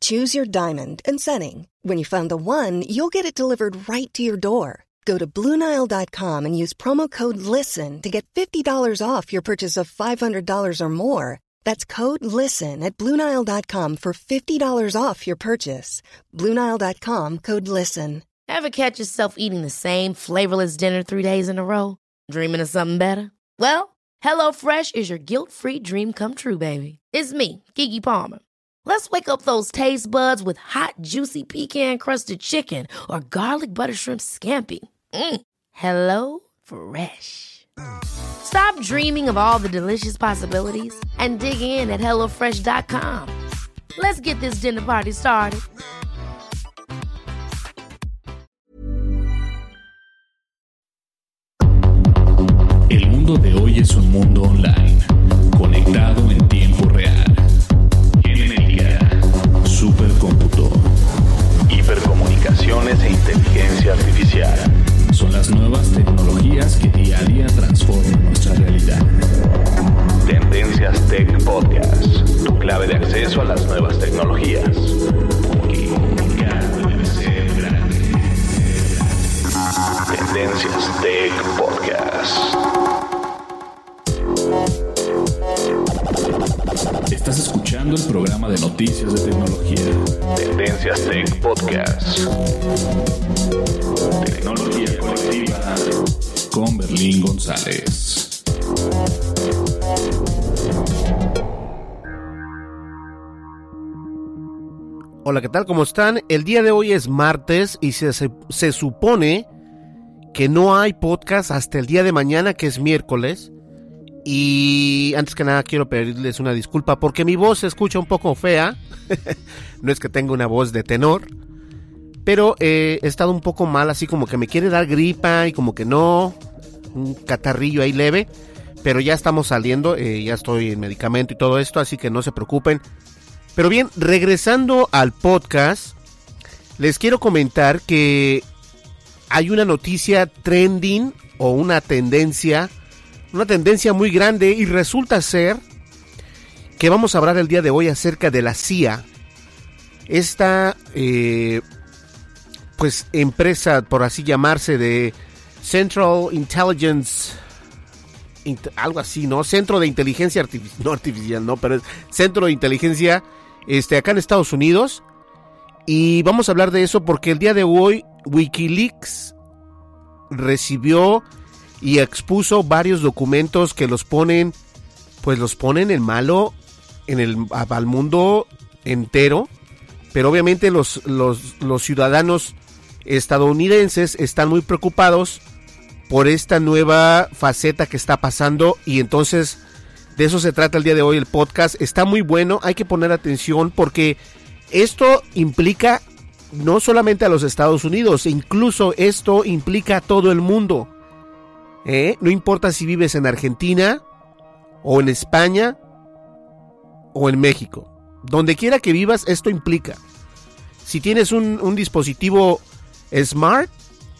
Choose your diamond and setting. When you find the one, you'll get it delivered right to your door. Go to Bluenile.com and use promo code LISTEN to get $50 off your purchase of $500 or more. That's code LISTEN at Bluenile.com for $50 off your purchase. Bluenile.com code LISTEN. Ever catch yourself eating the same flavorless dinner three days in a row? Dreaming of something better? Well, HelloFresh is your guilt free dream come true, baby. It's me, Kiki Palmer. Let's wake up those taste buds with hot, juicy pecan crusted chicken or garlic butter shrimp scampi. Mm. Hello Fresh. Stop dreaming of all the delicious possibilities and dig in at HelloFresh.com. Let's get this dinner party started. El mundo de hoy es un mundo online, conectado ¿qué tal? ¿Cómo están? El día de hoy es martes y se, se, se supone que no hay podcast hasta el día de mañana, que es miércoles. Y antes que nada quiero pedirles una disculpa porque mi voz se escucha un poco fea. no es que tenga una voz de tenor. Pero eh, he estado un poco mal, así como que me quiere dar gripa y como que no. Un catarrillo ahí leve. Pero ya estamos saliendo, eh, ya estoy en medicamento y todo esto, así que no se preocupen. Pero bien, regresando al podcast, les quiero comentar que hay una noticia trending o una tendencia, una tendencia muy grande y resulta ser que vamos a hablar el día de hoy acerca de la CIA. Esta, eh, pues, empresa, por así llamarse, de Central Intelligence, int- algo así, ¿no? Centro de Inteligencia Artificial, no artificial, no, pero es Centro de Inteligencia, este, acá en Estados Unidos. Y vamos a hablar de eso porque el día de hoy Wikileaks recibió y expuso varios documentos que los ponen, pues los ponen en malo en el, al mundo entero. Pero obviamente los, los, los ciudadanos estadounidenses están muy preocupados por esta nueva faceta que está pasando y entonces de eso se trata el día de hoy el podcast. Está muy bueno, hay que poner atención porque esto implica no solamente a los Estados Unidos, incluso esto implica a todo el mundo. ¿Eh? No importa si vives en Argentina o en España o en México. Donde quiera que vivas, esto implica. Si tienes un, dispositivo smart,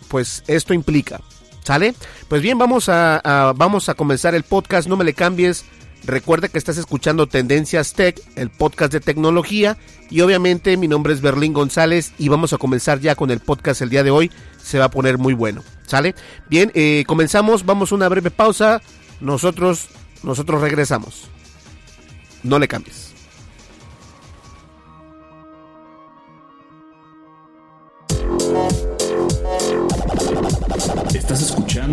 pues esto implica. ¿Sale? Pues bien, vamos a- vamos a comenzar el podcast. No me le cambies. Recuerda que estás escuchando Tendencias Tech, el podcast de tecnología. Y obviamente mi nombre es Berlín González y vamos a comenzar ya con el podcast el día de hoy. Se va a poner muy bueno. ¿Sale? Bien, eh, comenzamos. Vamos a una breve pausa. Nosotros, nosotros regresamos. No le cambies.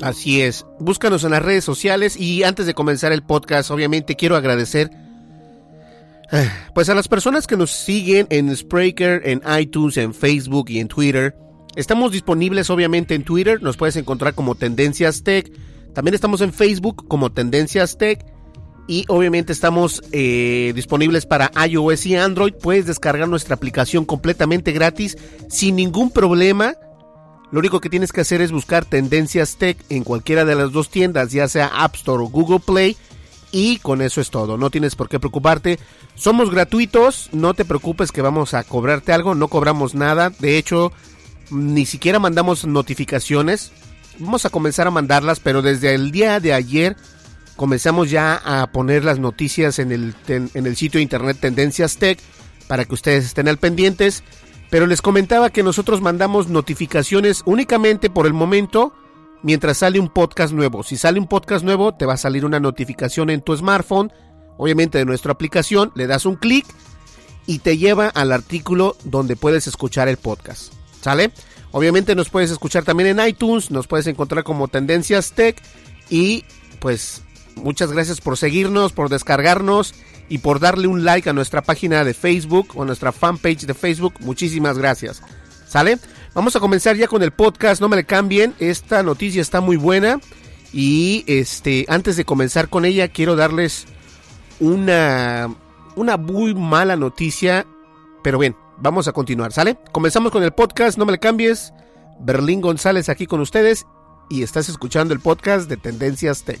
Así es. Búscanos en las redes sociales y antes de comenzar el podcast, obviamente quiero agradecer pues a las personas que nos siguen en Spreaker, en iTunes, en Facebook y en Twitter. Estamos disponibles obviamente en Twitter, nos puedes encontrar como Tendencias Tech. También estamos en Facebook como Tendencias Tech. Y obviamente estamos eh, disponibles para iOS y Android. Puedes descargar nuestra aplicación completamente gratis sin ningún problema. Lo único que tienes que hacer es buscar Tendencias Tech en cualquiera de las dos tiendas, ya sea App Store o Google Play. Y con eso es todo, no tienes por qué preocuparte. Somos gratuitos, no te preocupes que vamos a cobrarte algo, no cobramos nada. De hecho, ni siquiera mandamos notificaciones. Vamos a comenzar a mandarlas, pero desde el día de ayer comenzamos ya a poner las noticias en el, en el sitio de internet Tendencias Tech para que ustedes estén al pendientes. Pero les comentaba que nosotros mandamos notificaciones únicamente por el momento mientras sale un podcast nuevo. Si sale un podcast nuevo, te va a salir una notificación en tu smartphone, obviamente de nuestra aplicación, le das un clic y te lleva al artículo donde puedes escuchar el podcast. ¿Sale? Obviamente nos puedes escuchar también en iTunes, nos puedes encontrar como Tendencias Tech y pues muchas gracias por seguirnos, por descargarnos y por darle un like a nuestra página de Facebook o nuestra fanpage de Facebook. Muchísimas gracias. ¿Sale? Vamos a comenzar ya con el podcast, no me le cambien, esta noticia está muy buena y este antes de comenzar con ella quiero darles una una muy mala noticia, pero bien, vamos a continuar, ¿sale? Comenzamos con el podcast, no me le cambies. Berlín González aquí con ustedes y estás escuchando el podcast de Tendencias Tech.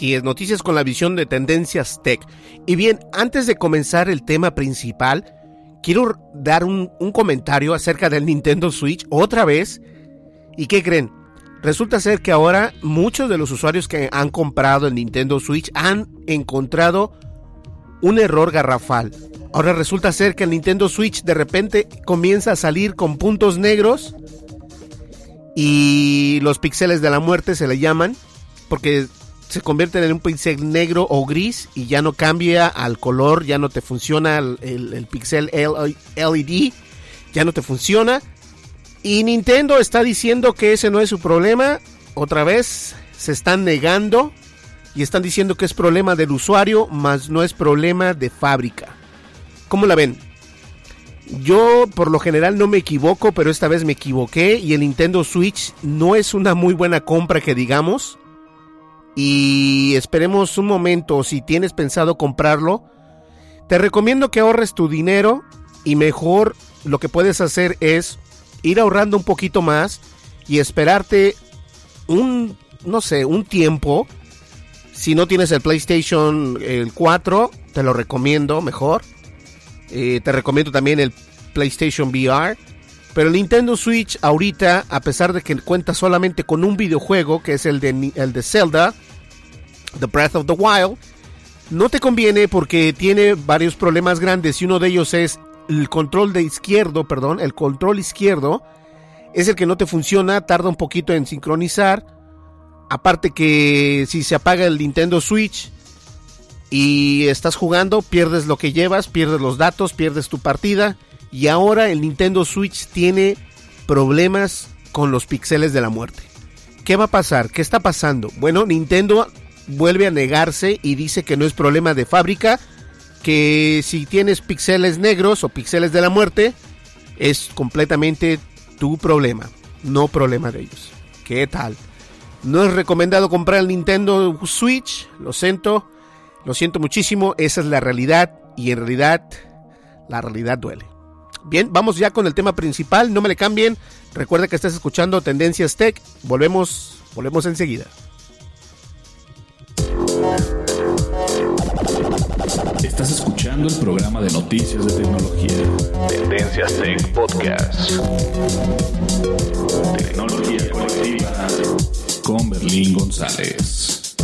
Así es, noticias con la visión de Tendencias Tech. Y bien, antes de comenzar el tema principal, quiero dar un, un, comentario acerca del Nintendo Switch otra vez. ¿Y qué creen? Resulta ser que ahora muchos de los usuarios que han comprado el Nintendo Switch han encontrado un error garrafal. Ahora resulta ser que el Nintendo Switch de repente comienza a salir con puntos negros y los píxeles de la muerte se le llaman porque se convierten en un píxel negro o gris y ya no cambia al color, ya no te funciona el, el, el píxel LED, ya no te funciona. Y Nintendo está diciendo que ese no es su problema. Otra vez se están negando y están diciendo que es problema del usuario, más no es problema de fábrica. ¿Cómo la ven? Yo por lo general no me equivoco, pero esta vez me equivoqué y el Nintendo Switch no es una muy buena compra que digamos. Y esperemos un momento, si tienes pensado comprarlo, te recomiendo que ahorres tu dinero y mejor lo que puedes hacer es ir ahorrando un poquito más y esperarte un, no sé, un tiempo. Si no tienes el PlayStation el 4, te lo recomiendo mejor. Eh, te recomiendo también el PlayStation VR. Pero el Nintendo Switch ahorita, a pesar de que cuenta solamente con un videojuego, que es el de, el de Zelda, The Breath of the Wild, no te conviene porque tiene varios problemas grandes y uno de ellos es el control de izquierdo, perdón, el control izquierdo es el que no te funciona, tarda un poquito en sincronizar. Aparte que si se apaga el Nintendo Switch y estás jugando, pierdes lo que llevas, pierdes los datos, pierdes tu partida. Y ahora el Nintendo Switch tiene problemas con los píxeles de la muerte. ¿Qué va a pasar? ¿Qué está pasando? Bueno, Nintendo vuelve a negarse y dice que no es problema de fábrica, que si tienes píxeles negros o píxeles de la muerte, es completamente tu problema, no problema de ellos. ¿Qué tal? No es recomendado comprar el Nintendo Switch, lo siento, lo siento muchísimo, esa es la realidad y en realidad la realidad duele. Bien, vamos ya con el tema principal, no me le cambien. Recuerda que estás escuchando Tendencias Tech. Volvemos, volvemos enseguida. Estás escuchando el programa de noticias de tecnología. Tendencias Tech Podcast. Tecnología colectiva con Berlín González.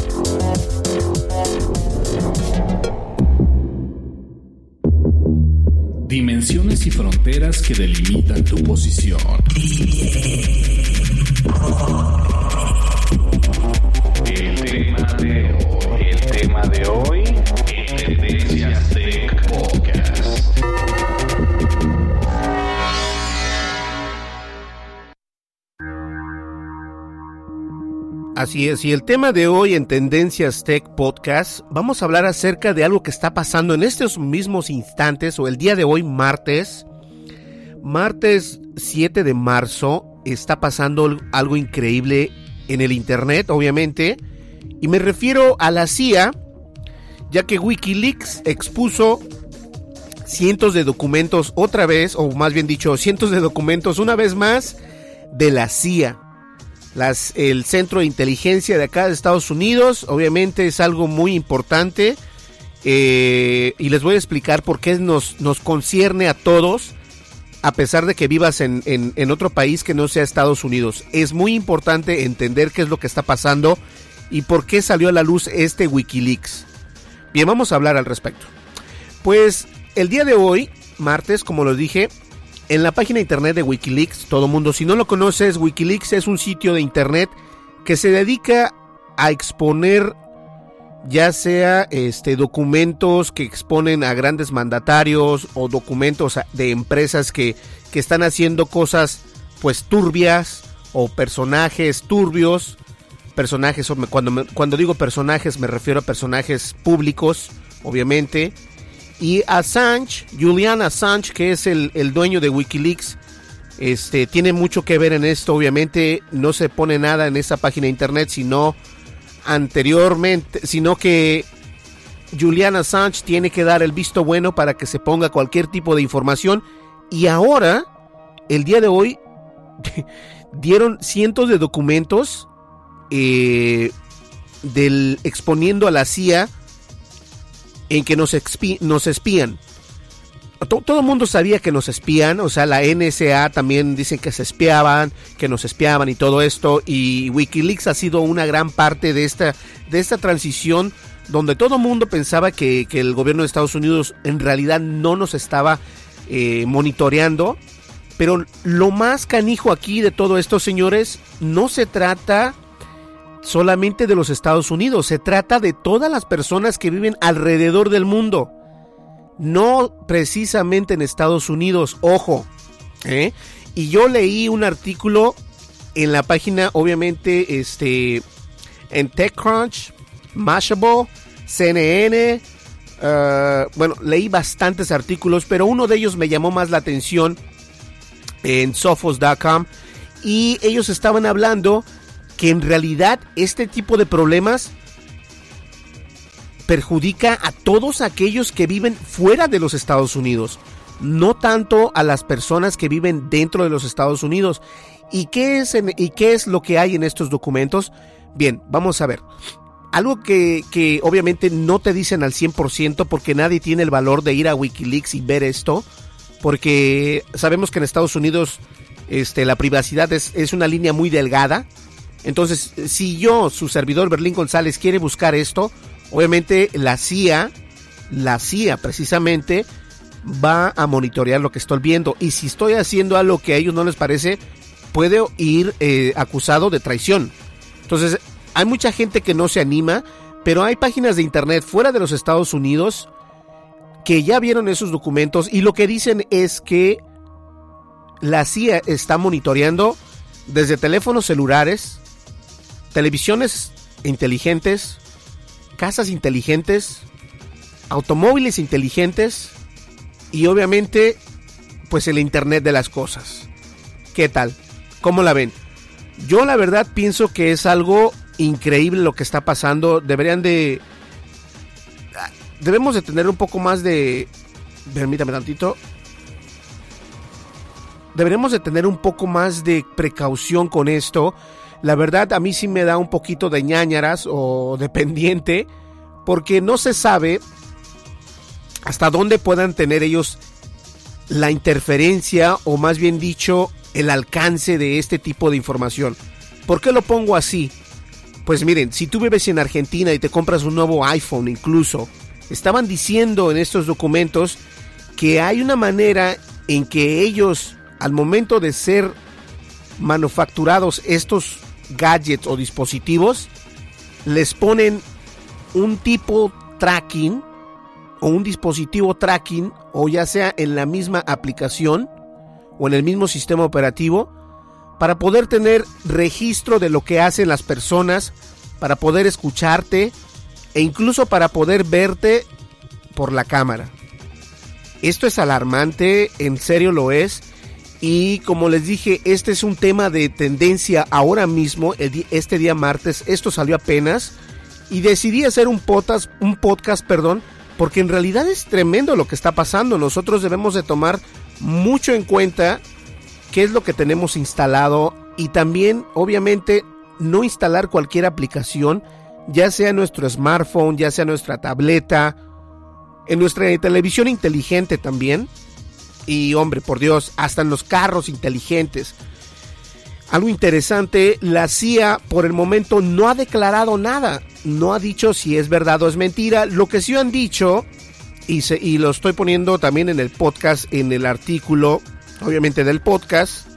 Dimensiones y fronteras que delimitan tu posición. El tema de hoy, el tema de hoy Así es, y el tema de hoy en Tendencias Tech Podcast, vamos a hablar acerca de algo que está pasando en estos mismos instantes o el día de hoy, martes. Martes 7 de marzo, está pasando algo increíble en el Internet, obviamente, y me refiero a la CIA, ya que Wikileaks expuso cientos de documentos otra vez, o más bien dicho, cientos de documentos una vez más de la CIA las, el centro de inteligencia de acá de Estados Unidos. Obviamente es algo muy importante. eh, y les voy a explicar por qué nos, nos concierne a todos, a pesar de que vivas en, en, en otro país que no sea Estados Unidos. Es muy importante entender qué es lo que está pasando y por qué salió a la luz este Wikileaks. Bien, vamos a hablar al respecto. Pues el día de hoy, martes, como lo dije, en la página internet de Wikileaks, todo mundo, si no lo conoces, Wikileaks es un sitio de internet que se dedica a exponer ya sea este documentos que exponen a grandes mandatarios o documentos de empresas que, que están haciendo cosas pues turbias o personajes turbios. Personajes cuando, me, cuando digo personajes me refiero a personajes públicos obviamente y Assange, Julian Assange, que es el, el, dueño de Wikileaks, este, tiene mucho que ver en esto. Obviamente no se pone nada en esa página de internet, sino anteriormente, sino que Julian Assange tiene que dar el visto bueno para que se ponga cualquier tipo de información. Y ahora, el día de hoy, dieron cientos de documentos eh, del exponiendo a la CIA en que nos, espían. Todo, todo el mundo sabía que nos espían, o sea, la NSA también dicen que se espiaban, que nos espiaban y todo esto, y Wikileaks ha sido una gran parte de esta, de esta transición donde todo el mundo pensaba que, que, el gobierno de Estados Unidos en realidad no nos estaba eh, monitoreando, pero lo más canijo aquí de todo esto, señores, no se trata solamente de los Estados Unidos, se trata de todas las personas que viven alrededor del mundo. No precisamente en Estados Unidos, ojo. ¿eh? Y yo leí un artículo en la página, obviamente, este, en TechCrunch, Mashable, CNN. Uh, bueno, leí bastantes artículos, pero uno de ellos me llamó más la atención en Sophos.com. Y ellos estaban hablando que en realidad este tipo de problemas perjudica a todos aquellos que viven fuera de los Estados Unidos, no tanto a las personas que viven dentro de los Estados Unidos. ¿Y qué es, y qué es lo que hay en estos documentos? Bien, vamos a ver. Algo que, que obviamente no te dicen al 100% porque nadie tiene el valor de ir a Wikileaks y ver esto, porque sabemos que en Estados Unidos este, la privacidad es, es una línea muy delgada, entonces, si yo, su servidor Berlín González, quiere buscar esto, obviamente la CIA, la CIA precisamente, va a monitorear lo que estoy viendo. Y si estoy haciendo algo que a ellos no les parece, puede ir eh, acusado de traición. Entonces, hay mucha gente que no se anima, pero hay páginas de internet fuera de los Estados Unidos que ya vieron esos documentos y lo que dicen es que la CIA está monitoreando desde teléfonos celulares, televisiones inteligentes, casas inteligentes, automóviles inteligentes y obviamente pues el Internet de las cosas. ¿Qué tal? ¿Cómo la ven? Yo la verdad pienso que es algo increíble lo que está pasando. Deberían de... Debemos de tener un poco más de... Permítame tantito. Deberemos de tener un poco más de precaución con esto la verdad a mí sí me da un poquito de ñañaras o de pendiente, porque no se sabe hasta dónde puedan tener ellos la interferencia o más bien dicho el alcance de este tipo de información. ¿Por qué lo pongo así? Pues miren, si tú vives en Argentina y te compras un nuevo iPhone incluso, estaban diciendo en estos documentos que hay una manera en que ellos, al momento de ser manufacturados estos gadgets o dispositivos, les ponen un tipo tracking o un dispositivo tracking o ya sea en la misma aplicación o en el mismo sistema operativo para poder tener registro de lo que hacen las personas, para poder escucharte e incluso para poder verte por la cámara. Esto es alarmante, en serio lo es. Y como les dije, este es un tema de tendencia ahora mismo, este día martes, esto salió apenas. Y decidí hacer un podcast, un podcast, perdón, porque en realidad es tremendo lo que está pasando. Nosotros debemos de tomar mucho en cuenta qué es lo que tenemos instalado y también, obviamente, no instalar cualquier aplicación, ya sea nuestro smartphone, ya sea nuestra tableta, en nuestra televisión inteligente también. Y hombre, por Dios, hasta en los carros inteligentes. Algo interesante, la CIA por el momento no ha declarado nada, no ha dicho si es verdad o es mentira. Lo que sí han dicho, y, y lo estoy poniendo también en el podcast, en el artículo, obviamente del podcast,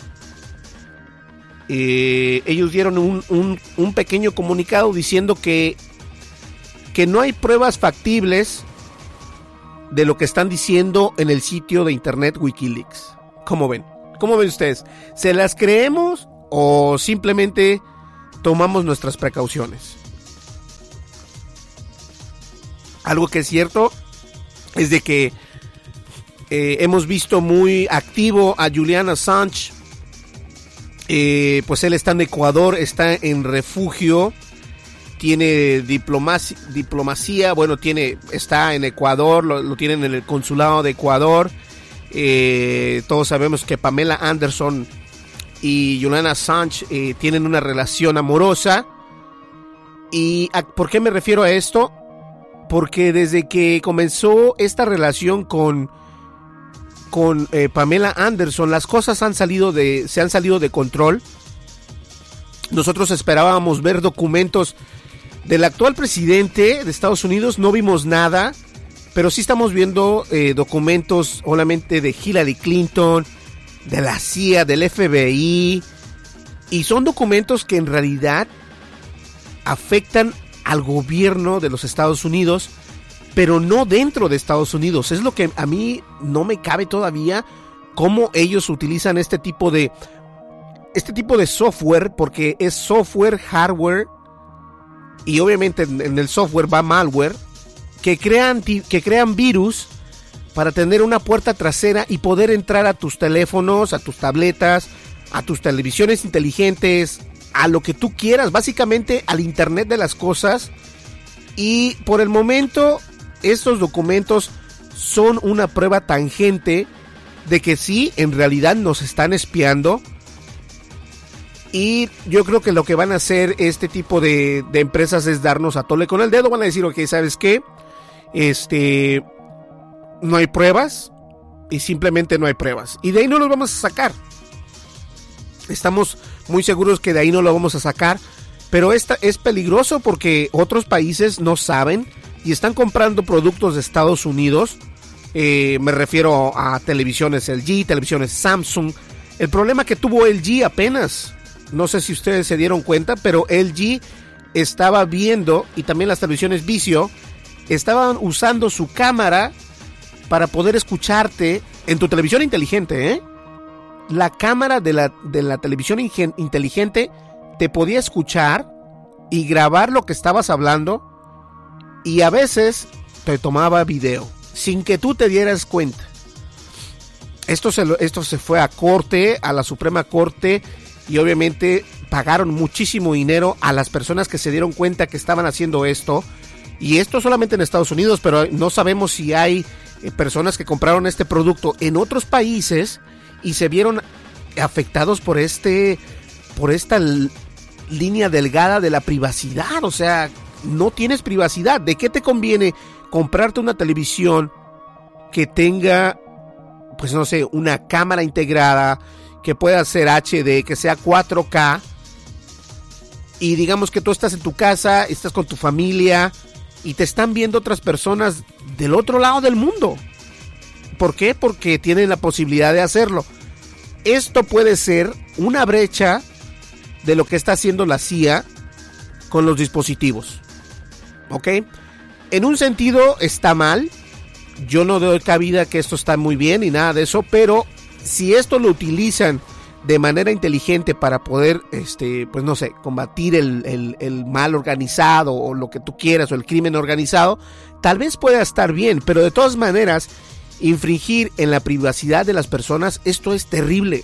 eh, ellos dieron un, un, un, pequeño comunicado diciendo que, que no hay pruebas factibles de lo que están diciendo en el sitio de internet Wikileaks. ¿Cómo ven? ¿Cómo ven ustedes? ¿Se las creemos o simplemente tomamos nuestras precauciones? Algo que es cierto es de que eh, hemos visto muy activo a Julian Assange. Eh, pues él está en Ecuador, está en refugio tiene diplomacia, diplomacia, bueno, tiene, está en Ecuador, lo, tienen en el consulado de Ecuador. Eh, todos sabemos que Pamela Anderson y Julian Assange eh, tienen una relación amorosa. ¿Y por qué me refiero a esto? Porque desde que comenzó esta relación con, con eh, Pamela Anderson, las cosas han salido de, se han salido de control. Nosotros esperábamos ver documentos del actual presidente de Estados Unidos no vimos nada, pero sí estamos viendo eh, documentos solamente de Hillary Clinton, de la CIA, del FBI, y son documentos que en realidad afectan al gobierno de los Estados Unidos, pero no dentro de Estados Unidos. Es lo que a mí no me cabe todavía cómo ellos utilizan este tipo de este tipo de software porque es software, hardware y obviamente en, el software va malware, que crean, que crean virus para tener una puerta trasera y poder entrar a tus teléfonos, a tus tabletas, a tus televisiones inteligentes, a lo que tú quieras, básicamente al Internet de las cosas. Y por el momento, estos documentos son una prueba tangente de que sí, en realidad nos están espiando y yo creo que lo que van a hacer este tipo de, empresas es darnos a tole con el dedo. Van a decir, ok, ¿sabes qué? Este, no hay pruebas y simplemente no hay pruebas. Y de ahí no los vamos a sacar. Estamos muy seguros que de ahí no lo vamos a sacar. Pero esta es peligroso porque otros países no saben y están comprando productos de Estados Unidos. Eh, me refiero a televisiones LG, televisiones Samsung. El problema que tuvo LG apenas no sé si ustedes se dieron cuenta, pero LG estaba viendo, y también las televisiones Vicio, estaban usando su cámara para poder escucharte en tu televisión inteligente, ¿eh? La cámara de la, de la televisión inteligente te podía escuchar y grabar lo que estabas hablando y a veces te tomaba video sin que tú te dieras cuenta. Esto esto se fue a corte, a la Suprema Corte y obviamente pagaron muchísimo dinero a las personas que se dieron cuenta que estaban haciendo esto. Y esto solamente en Estados Unidos, pero no sabemos si hay eh, personas que compraron este producto en otros países y se vieron afectados por este por esta línea delgada de la privacidad, o sea, no tienes privacidad, ¿de qué te conviene comprarte una televisión que tenga, pues no sé, una cámara integrada, que pueda ser HD, que sea 4K. Y digamos que tú estás en tu casa, estás con tu familia y te están viendo otras personas del otro lado del mundo. ¿Por qué? Porque tienen la posibilidad de hacerlo. Esto puede ser una brecha de lo que está haciendo la CIA con los dispositivos. ¿Ok? En un sentido está mal. Yo no doy cabida que esto está muy bien y nada de eso, pero si esto lo utilizan de manera inteligente para poder, este, pues no sé, combatir el, el, mal organizado o lo que tú quieras o el crimen organizado, tal vez pueda estar bien, pero de todas maneras, infringir en la privacidad de las personas, esto es terrible.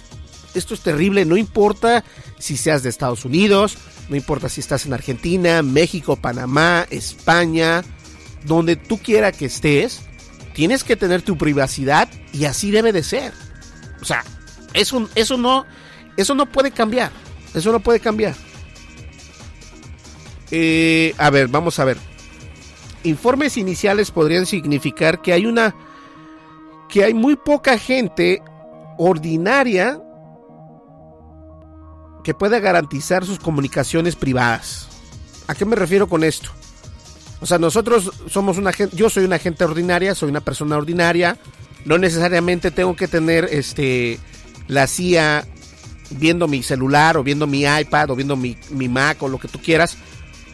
Esto es terrible, no importa si seas de Estados Unidos, no importa si estás en Argentina, México, Panamá, España, donde tú quiera que estés, tienes que tener tu privacidad y así debe de ser. O sea, eso, eso no, eso no puede cambiar. Eso no puede cambiar. Eh, a ver, vamos a ver. Informes iniciales podrían significar que hay una, que hay muy poca gente ordinaria que pueda garantizar sus comunicaciones privadas. ¿A qué me refiero con esto? O sea, nosotros somos una gente, yo soy una gente ordinaria, soy una persona ordinaria, no necesariamente tengo que tener este la CIA viendo mi celular o viendo mi iPad o viendo mi, mi Mac o lo que tú quieras,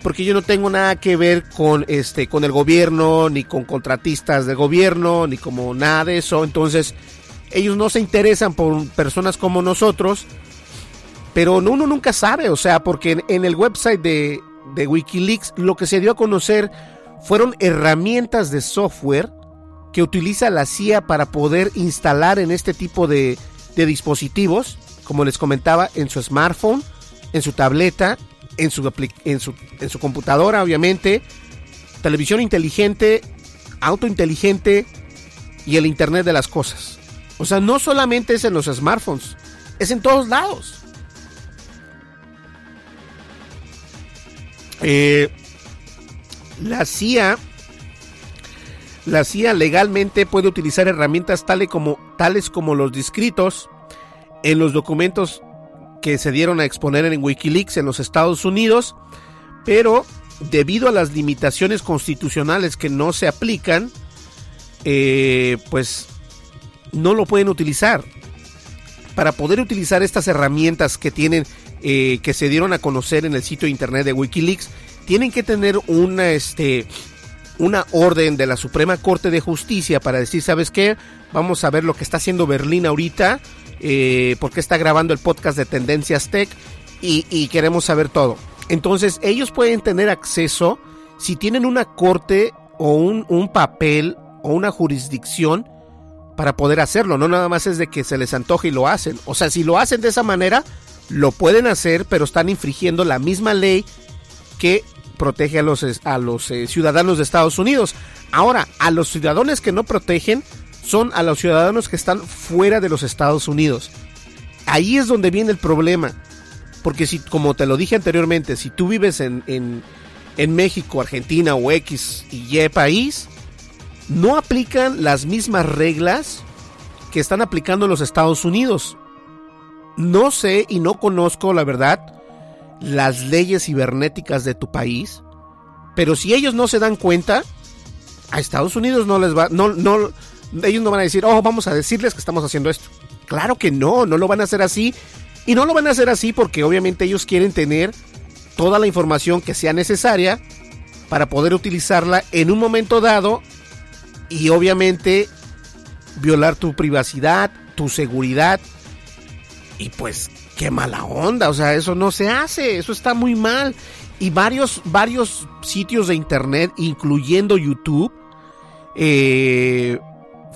porque yo no tengo nada que ver con este con el gobierno ni con contratistas del gobierno ni como nada de eso, entonces ellos no se interesan por personas como nosotros pero uno nunca sabe, o sea, porque en, el website de, Wikileaks lo que se dio a conocer fueron herramientas de software que utiliza la CIA para poder instalar en este tipo de, dispositivos, como les comentaba, en su smartphone, en su tableta, en su, computadora, obviamente, televisión inteligente, auto inteligente y el Internet de las Cosas. O sea, no solamente es en los smartphones, es en todos lados. Eh, la CIA, la CIA legalmente puede utilizar herramientas tales como, tales como los descritos en los documentos que se dieron a exponer en Wikileaks en los Estados Unidos, pero debido a las limitaciones constitucionales que no se aplican, eh, pues no lo pueden utilizar. Para poder utilizar estas herramientas que tienen eh, que se dieron a conocer en el sitio internet de Wikileaks tienen que tener una, este, una orden de la Suprema Corte de Justicia para decir, ¿sabes qué? Vamos a ver lo que está haciendo Berlín ahorita, eh, porque está grabando el podcast de Tendencias Tech y, queremos saber todo. Entonces ellos pueden tener acceso si tienen una corte o un, un papel o una jurisdicción para poder hacerlo. No nada más es de que se les antoje y lo hacen. O sea, si lo hacen de esa manera, lo pueden hacer, pero están infringiendo la misma ley que protege a los, a los eh, ciudadanos de Estados Unidos. Ahora, a los ciudadanos que no protegen son a los ciudadanos que están fuera de los Estados Unidos. Ahí es donde viene el problema. Porque si, como te lo dije anteriormente, si tú vives en, en, en México, Argentina o X y Y país, no aplican las mismas reglas que están aplicando los Estados Unidos. No sé y no conozco, la verdad, las leyes cibernéticas de tu país, pero si ellos no se dan cuenta, a Estados Unidos no les va, no, ellos no van a decir, oh, vamos a decirles que estamos haciendo esto. Claro que no, no lo van a hacer así. Y no lo van a hacer así porque obviamente ellos quieren tener toda la información que sea necesaria para poder utilizarla en un momento dado y obviamente violar tu privacidad, tu seguridad y pues, qué mala onda, o sea, eso no se hace, eso está muy mal. Y varios, varios sitios de internet, incluyendo YouTube, eh,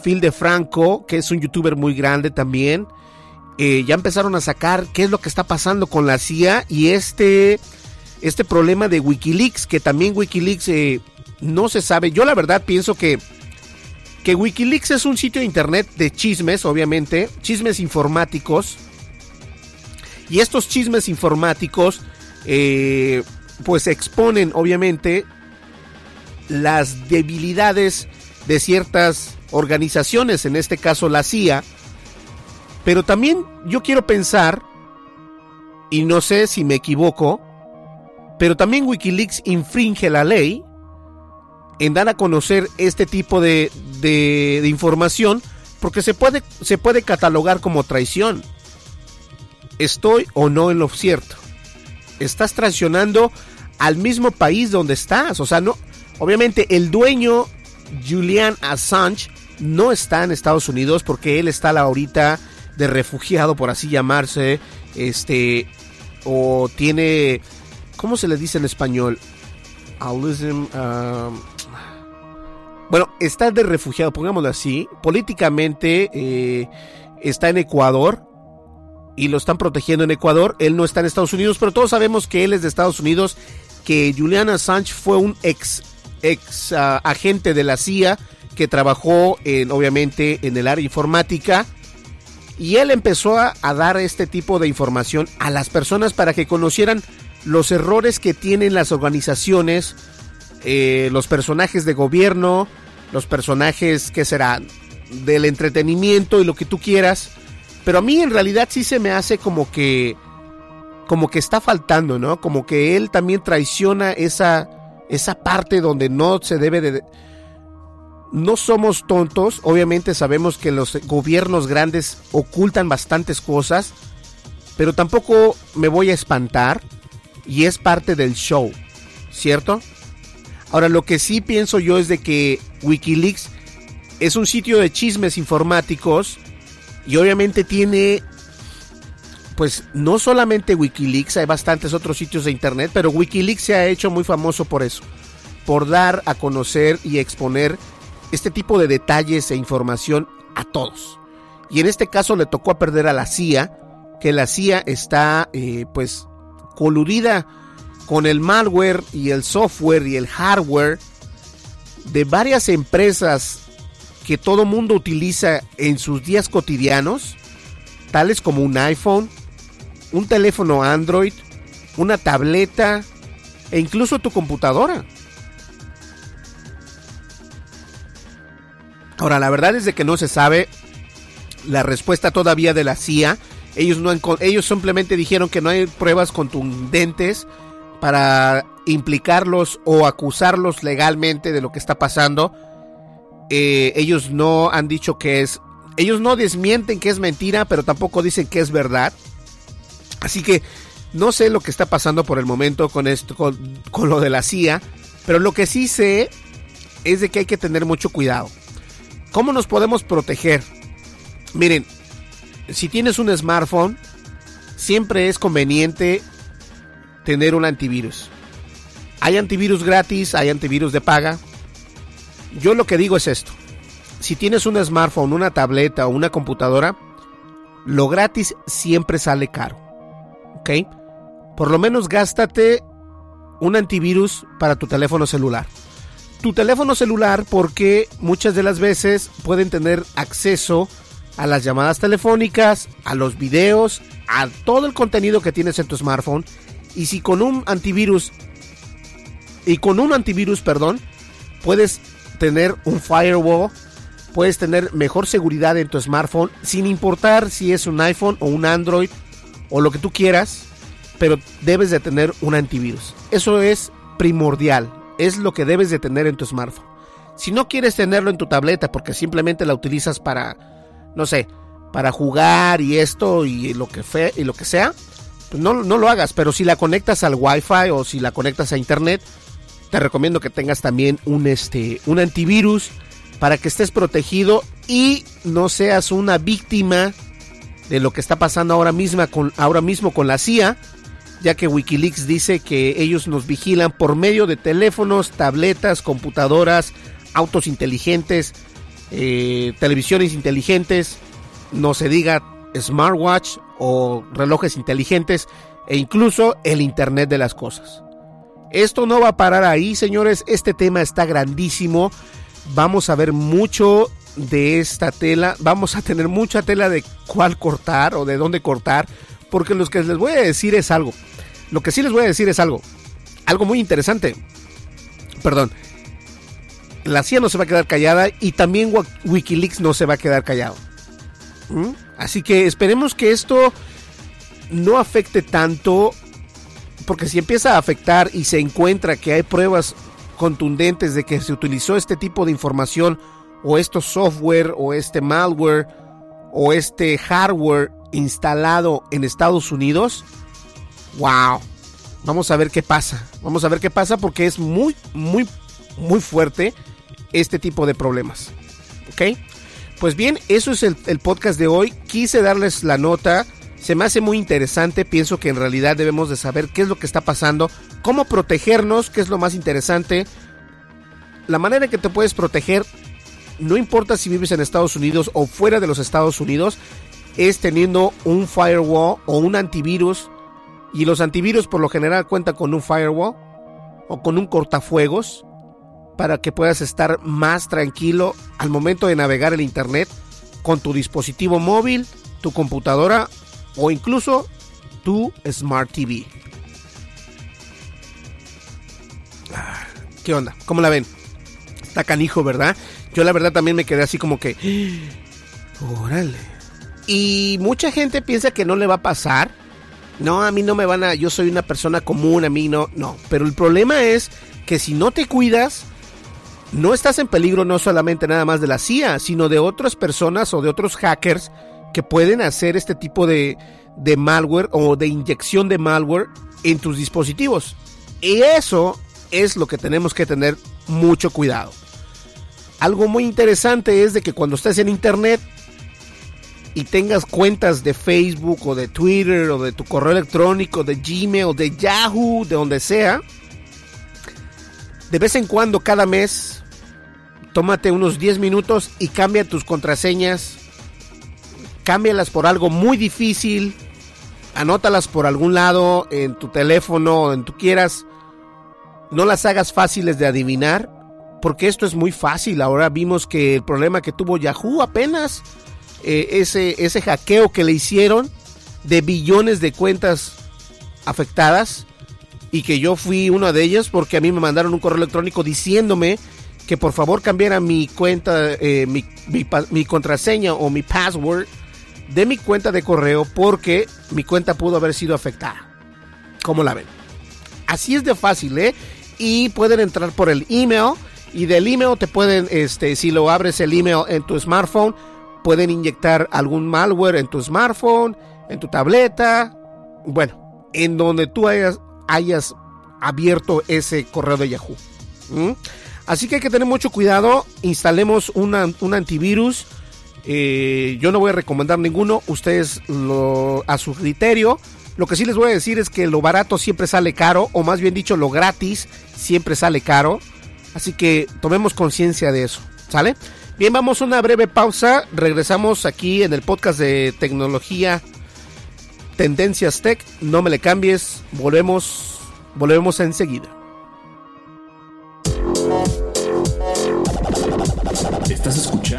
Phil de Franco, que es un youtuber muy grande también, eh, ya empezaron a sacar qué es lo que está pasando con la CIA y este, este problema de Wikileaks, que también Wikileaks eh, no se sabe. Yo la verdad pienso que, que Wikileaks es un sitio de internet de chismes, obviamente, chismes informáticos, y estos chismes informáticos, eh, pues exponen obviamente las debilidades de ciertas organizaciones, en este caso la CIA. Pero también yo quiero pensar, y no sé si me equivoco, pero también Wikileaks infringe la ley en dar a conocer este tipo de, de, información porque se puede, se puede catalogar como traición. ¿Estoy o no en lo cierto? Estás traicionando al mismo país donde estás. O sea, no. Obviamente, el dueño, Julian Assange, no está en Estados Unidos porque él está ahorita de refugiado, por así llamarse. Este. O tiene. ¿Cómo se le dice en español? Um, bueno, está de refugiado, pongámoslo así. Políticamente eh, está en Ecuador y lo están protegiendo en Ecuador. Él no está en Estados Unidos, pero todos sabemos que él es de Estados Unidos, que Julian Assange fue un ex, ex ah, agente de la CIA que trabajó en, obviamente en el área informática. Y él empezó a, dar este tipo de información a las personas para que conocieran los errores que tienen las organizaciones, eh, los personajes de gobierno, los personajes que serán del entretenimiento y lo que tú quieras pero a mí en realidad sí se me hace como que como que está faltando, ¿no? Como que él también traiciona esa esa parte donde no se debe de no somos tontos, obviamente sabemos que los gobiernos grandes ocultan bastantes cosas, pero tampoco me voy a espantar y es parte del show, ¿cierto? Ahora lo que sí pienso yo es de que WikiLeaks es un sitio de chismes informáticos y obviamente tiene, pues no solamente Wikileaks, hay bastantes otros sitios de Internet, pero Wikileaks se ha hecho muy famoso por eso, por dar a conocer y exponer este tipo de detalles e información a todos. Y en este caso le tocó a perder a la CIA, que la CIA está eh, pues coludida con el malware y el software y el hardware de varias empresas que todo mundo utiliza en sus días cotidianos, tales como un iPhone, un teléfono Android, una tableta e incluso tu computadora. Ahora, la verdad es de que no se sabe la respuesta todavía de la CIA. Ellos, no, ellos simplemente dijeron que no hay pruebas contundentes para implicarlos o acusarlos legalmente de lo que está pasando. Eh, ellos no han dicho que es, ellos no desmienten que es mentira, pero tampoco dicen que es verdad. Así que no sé lo que está pasando por el momento con esto, con, con lo de la CIA, pero lo que sí sé es de que hay que tener mucho cuidado. ¿Cómo nos podemos proteger? Miren, si tienes un smartphone, siempre es conveniente tener un antivirus. Hay antivirus gratis, hay antivirus de paga. Yo lo que digo es esto. Si tienes un smartphone, una tableta o una computadora, lo gratis siempre sale caro. ¿Ok? Por lo menos gástate un antivirus para tu teléfono celular. Tu teléfono celular porque muchas de las veces pueden tener acceso a las llamadas telefónicas, a los videos, a todo el contenido que tienes en tu smartphone. Y si con un antivirus, y con un antivirus, perdón, puedes tener un firewall, puedes tener mejor seguridad en tu smartphone, sin importar si es un iPhone o un Android o lo que tú quieras, pero debes de tener un antivirus. Eso es primordial, es lo que debes de tener en tu smartphone. Si no quieres tenerlo en tu tableta porque simplemente la utilizas para, no sé, para jugar y esto y lo que, y lo que sea, pues no, no lo hagas. Pero si la conectas al Wi-Fi o si la conectas a Internet, te recomiendo que tengas también un, este, un antivirus para que estés protegido y no seas una víctima de lo que está pasando ahora, misma con, ahora mismo con la CIA, ya que Wikileaks dice que ellos nos vigilan por medio de teléfonos, tabletas, computadoras, autos inteligentes, eh, televisiones inteligentes, no se diga smartwatch o relojes inteligentes e incluso el Internet de las Cosas. Esto no va a parar ahí, señores. Este tema está grandísimo. Vamos a ver mucho de esta tela. Vamos a tener mucha tela de cuál cortar o de dónde cortar. Porque lo que les voy a decir es algo. Lo que sí les voy a decir es algo. Algo muy interesante. Perdón. la CIA no se va a quedar callada y también Wikileaks no se va a quedar callado. ¿Mm? Así que esperemos que esto no afecte tanto, porque si empieza a afectar y se encuentra que hay pruebas contundentes de que se utilizó este tipo de información o estos software o este malware o este hardware instalado en Estados Unidos, wow, vamos a ver qué pasa, vamos a ver qué pasa porque es muy, muy, muy fuerte este tipo de problemas. ¿Ok? Pues bien, eso es el, el podcast de hoy. Quise darles la nota se me hace muy interesante, pienso que en realidad debemos de saber qué es lo que está pasando, cómo protegernos, qué es lo más interesante, la manera en que te puedes proteger, no importa si vives en Estados Unidos o fuera de los Estados Unidos, es teniendo un firewall o un antivirus, y los antivirus por lo general cuentan con un firewall o con un cortafuegos para que puedas estar más tranquilo al momento de navegar el Internet con tu dispositivo móvil, tu computadora o incluso tu Smart TV. Ah, ¿Qué onda? ¿Cómo la ven? Está canijo, ¿verdad? Yo la verdad también me quedé así como que... Órale. Y mucha gente piensa que no le va a pasar. No, a mí no me van a... Yo soy una persona común, a mí no. No. Pero el problema es que si no te cuidas, no estás en peligro no solamente nada más de la CIA, sino de otras personas o de otros hackers que pueden hacer este tipo de, de malware o de inyección de malware en tus dispositivos. Y eso es lo que tenemos que tener mucho cuidado. Algo muy interesante es de que cuando estés en internet y tengas cuentas de Facebook o de Twitter o de tu correo electrónico, de Gmail, de Yahoo, de donde sea, de vez en cuando cada mes, tómate unos 10 minutos y cambia tus contraseñas cámbialas por algo muy difícil, anótalas por algún lado en tu teléfono, en tu quieras. No las hagas fáciles de adivinar, porque esto es muy fácil. Ahora vimos que el problema que tuvo Yahoo apenas, eh, ese, ese hackeo que le hicieron de billones de cuentas afectadas, y que yo fui una de ellas porque a mí me mandaron un correo electrónico diciéndome que por favor cambiara mi cuenta, eh, mi, mi contraseña o mi password de mi cuenta de correo porque mi cuenta pudo haber sido afectada. ¿Cómo la ven? Así es de fácil, ¿eh? Y pueden entrar por el email y del email te pueden, este, si lo abres el email en tu smartphone, pueden inyectar algún malware en tu smartphone, en tu tableta, bueno, en donde tú hayas, hayas abierto ese correo de Yahoo. Así que hay que tener mucho cuidado, instalemos un antivirus eh, yo no voy a recomendar ninguno, ustedes lo, a su criterio. Lo que sí les voy a decir es que lo barato siempre sale caro, o más bien dicho, lo gratis siempre sale caro. Así que tomemos conciencia de eso, ¿sale? Bien, vamos a una breve pausa. Regresamos aquí en el podcast de tecnología Tendencias Tech. No me le cambies. Volvemos, volvemos enseguida.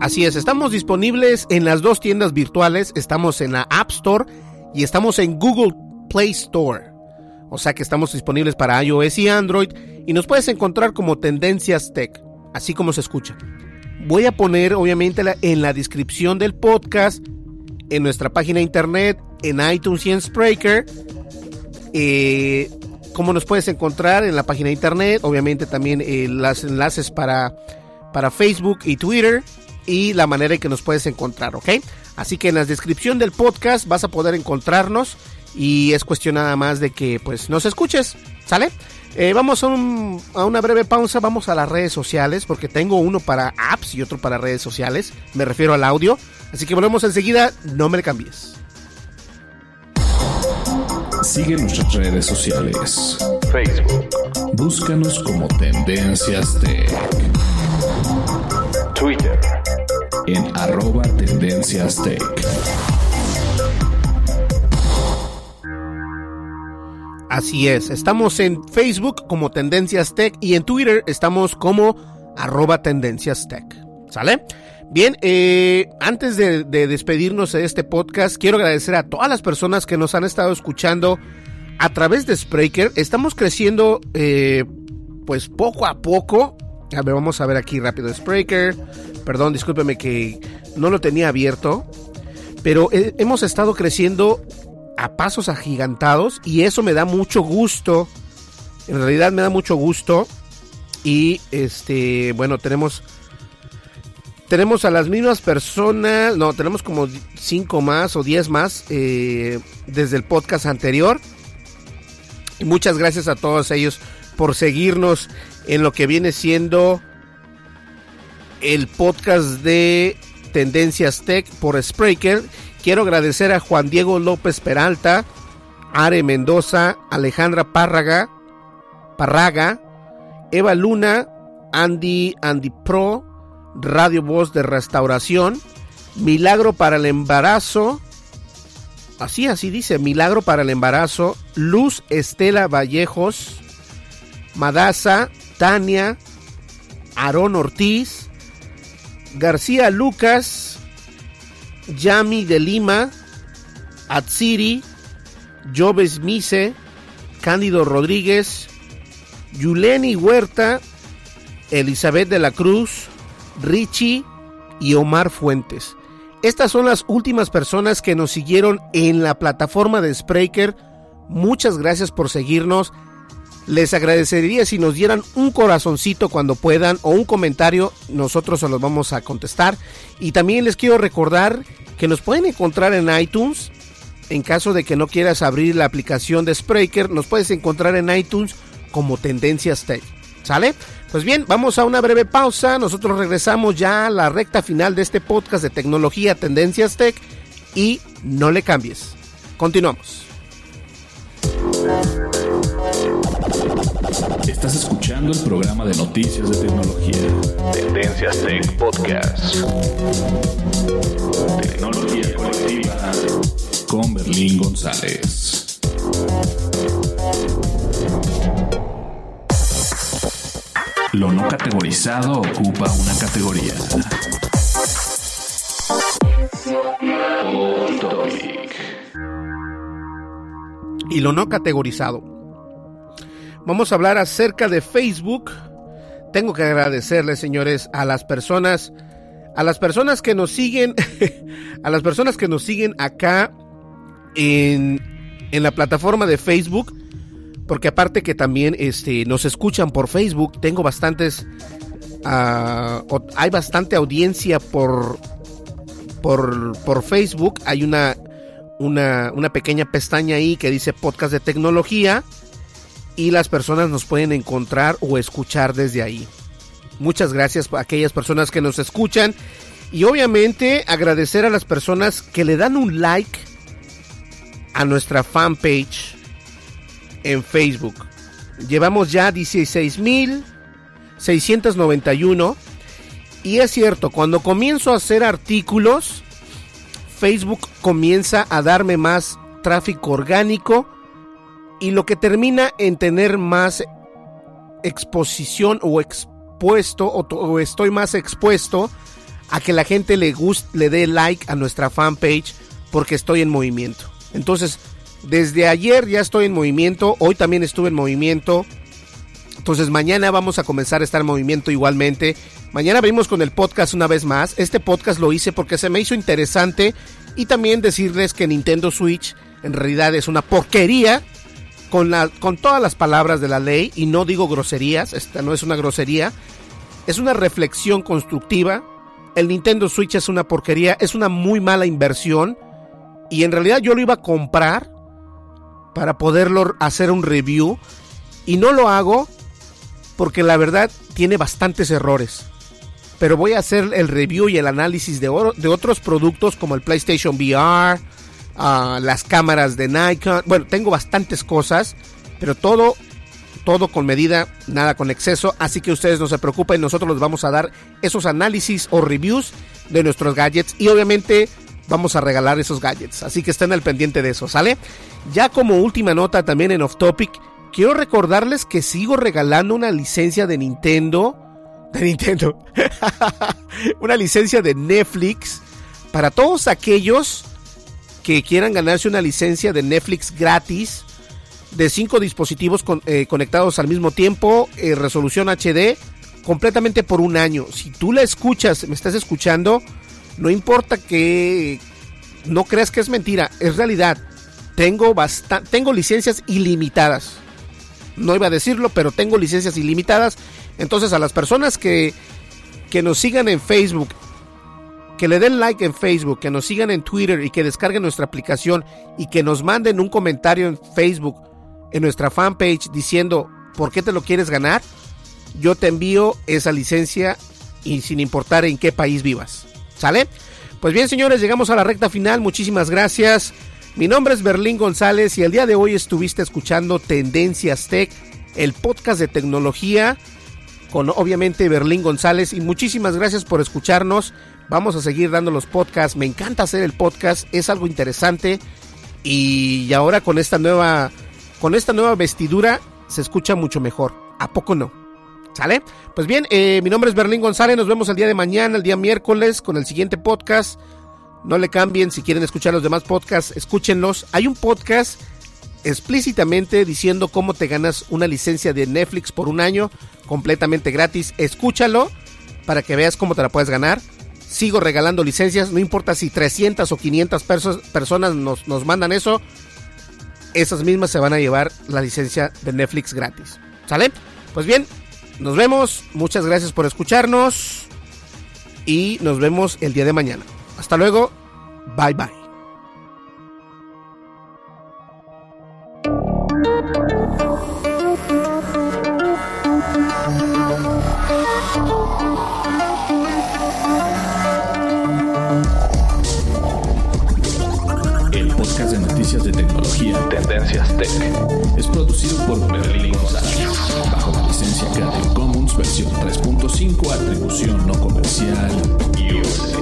Así es, estamos disponibles en las dos tiendas virtuales, estamos en la App Store y estamos en Google Play Store. O sea que estamos disponibles para iOS y Android y nos puedes encontrar como Tendencias Tech, así como se escucha. Voy a poner obviamente en la descripción del podcast, en nuestra página de internet, en iTunes y en Spreaker, eh, cómo nos puedes encontrar en la página de internet, obviamente también eh, los enlaces para, para Facebook y Twitter y la manera en que nos puedes encontrar, ¿ok? Así que en la descripción del podcast vas a poder encontrarnos y es cuestión nada más de que pues nos escuches, ¿sale? Eh, vamos a, a, una breve pausa, vamos a las redes sociales porque tengo uno para apps y otro para redes sociales, me refiero al audio, así que volvemos enseguida, no me cambies. Sigue nuestras redes sociales. Facebook. Búscanos como Tendencias Tech. Twitter en arroba tendencias tech. Así es, estamos en Facebook como Tendencias Tech y en Twitter estamos como arroba Tendencias Tech. ¿Sale? Bien, eh, antes de, despedirnos de este podcast, quiero agradecer a todas las personas que nos han estado escuchando a través de Spreaker. Estamos creciendo, eh, pues poco a poco. A ver, vamos a ver aquí rápido Spreaker. Perdón, discúlpeme que no lo tenía abierto. Pero eh, hemos estado creciendo a pasos agigantados y eso me da mucho gusto. En realidad me da mucho gusto. Y este, bueno, tenemos tenemos a las mismas personas, no, tenemos como 5 más o 10 más eh, desde el podcast anterior. Y muchas gracias a todos ellos por seguirnos en lo que viene siendo el podcast de Tendencias Tech por Spreaker. Quiero agradecer a Juan Diego López Peralta, Are Mendoza, Alejandra Párraga, Parraga, Eva Luna, Andy Andy Pro, Radio Voz de Restauración, Milagro para el Embarazo, así, así dice, Milagro para el Embarazo, Luz Estela Vallejos, Madasa, Tania, Aarón Ortiz, García Lucas, Yami de Lima, Atsiri, Joves Mise, Cándido Rodríguez, Yuleni Huerta, Elizabeth de la Cruz, Richie y Omar Fuentes. Estas son las últimas personas que nos siguieron en la plataforma de Spreaker. Muchas gracias por seguirnos. Les agradecería si nos dieran un corazoncito cuando puedan o un comentario, nosotros se los vamos a contestar. Y también les quiero recordar que nos pueden encontrar en iTunes. En caso de que no quieras abrir la aplicación de Spreaker, nos puedes encontrar en iTunes como Tendencias Tech. ¿Sale? Pues bien, vamos a una breve pausa. Nosotros regresamos ya a la recta final de este podcast de tecnología Tendencias Tech y no le cambies. Continuamos. Estás escuchando el programa de noticias de tecnología. Tendencias Tech Podcast. Tecnología colectiva con Berlín González. Lo no categorizado ocupa una categoría. Y lo no categorizado Vamos a hablar acerca de Facebook. Tengo que agradecerle, señores, a las personas, a las personas que nos siguen, a las personas que nos siguen acá en, en la plataforma de Facebook, porque aparte que también este, nos escuchan por Facebook, tengo bastantes, uh, hay bastante audiencia por, por, por Facebook, hay una, una, una pequeña pestaña ahí que dice podcast de tecnología y las personas nos pueden encontrar o escuchar desde ahí. Muchas gracias a aquellas personas que nos escuchan y obviamente agradecer a las personas que le dan un like a nuestra fanpage en Facebook. Llevamos ya 16.691 y es cierto, cuando comienzo a hacer artículos, Facebook comienza a darme más tráfico orgánico y lo que termina en tener más exposición o expuesto o, estoy más expuesto a que la gente le guste, le dé like a nuestra fanpage porque estoy en movimiento. Entonces, desde ayer ya estoy en movimiento, hoy también estuve en movimiento. Entonces, mañana vamos a comenzar a estar en movimiento igualmente. Mañana venimos con el podcast una vez más. Este podcast lo hice porque se me hizo interesante y también decirles que Nintendo Switch en realidad es una porquería con, la, con todas las palabras de la ley, y no digo groserías, esta no es una grosería, es una reflexión constructiva. El Nintendo Switch es una porquería, es una muy mala inversión, y en realidad yo lo iba a comprar para poderlo hacer un review, y no lo hago porque la verdad tiene bastantes errores. Pero voy a hacer el review y el análisis de, de otros productos como el PlayStation VR, las cámaras de Nikon. Bueno, tengo bastantes cosas, pero todo, todo con medida, nada con exceso, así que ustedes no se preocupen, nosotros les vamos a dar esos análisis o reviews de nuestros gadgets y obviamente vamos a regalar esos gadgets, así que estén al pendiente de eso, ¿sale? Ya como última nota también en Off Topic, quiero recordarles que sigo regalando una licencia de Nintendo, de Nintendo, una licencia de Netflix para todos aquellos que quieran ganarse una licencia de Netflix gratis de cinco dispositivos eh, conectados al mismo tiempo, eh, resolución HD, completamente por un año. Si tú la escuchas, me estás escuchando, no importa que no creas que es mentira, es realidad. Tengo, tengo licencias ilimitadas. No iba a decirlo, pero tengo licencias ilimitadas. Entonces a las personas que, que nos sigan en Facebook, que le den like en Facebook, que nos sigan en Twitter y que descarguen nuestra aplicación y que nos manden un comentario en Facebook en nuestra fanpage diciendo por qué te lo quieres ganar, yo te envío esa licencia y sin importar en qué país vivas. ¿Sale? Pues bien, señores, llegamos a la recta final. Muchísimas gracias. Mi nombre es Berlín González y el día de hoy estuviste escuchando Tendencias Tech, el podcast de tecnología con obviamente Berlín González y muchísimas gracias por escucharnos. Vamos a seguir dando los podcasts. Me encanta hacer el podcast, es algo interesante y ahora con esta nueva con esta nueva vestidura se escucha mucho mejor. ¿A poco no? ¿Sale? Pues bien, eh, mi nombre es Berlín González. Nos vemos el día de mañana, el día miércoles, con el siguiente podcast. No le cambien. Si quieren escuchar los demás podcasts, escúchenlos. Hay un podcast explícitamente diciendo cómo te ganas una licencia de Netflix por un año completamente gratis. Escúchalo para que veas cómo te la puedes ganar. Sigo regalando licencias, no importa si 300 o 500 personas nos, nos mandan eso, esas mismas se van a llevar la licencia de Netflix gratis. ¿Sale? Pues bien, nos vemos. Muchas gracias por escucharnos. Y nos vemos el día de mañana. Hasta luego. Bye bye. De tecnología Tendencias Tech. Es producido por Berlín González, bajo la licencia Creative Commons versión 3.5, atribución no comercial, USA.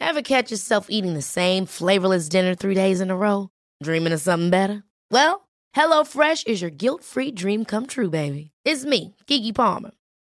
Ever catch yourself eating the same flavorless dinner three days in a row? Dreaming of something better? Well, HelloFresh is your guilt-free dream come true, baby. It's me, Kiki Palmer.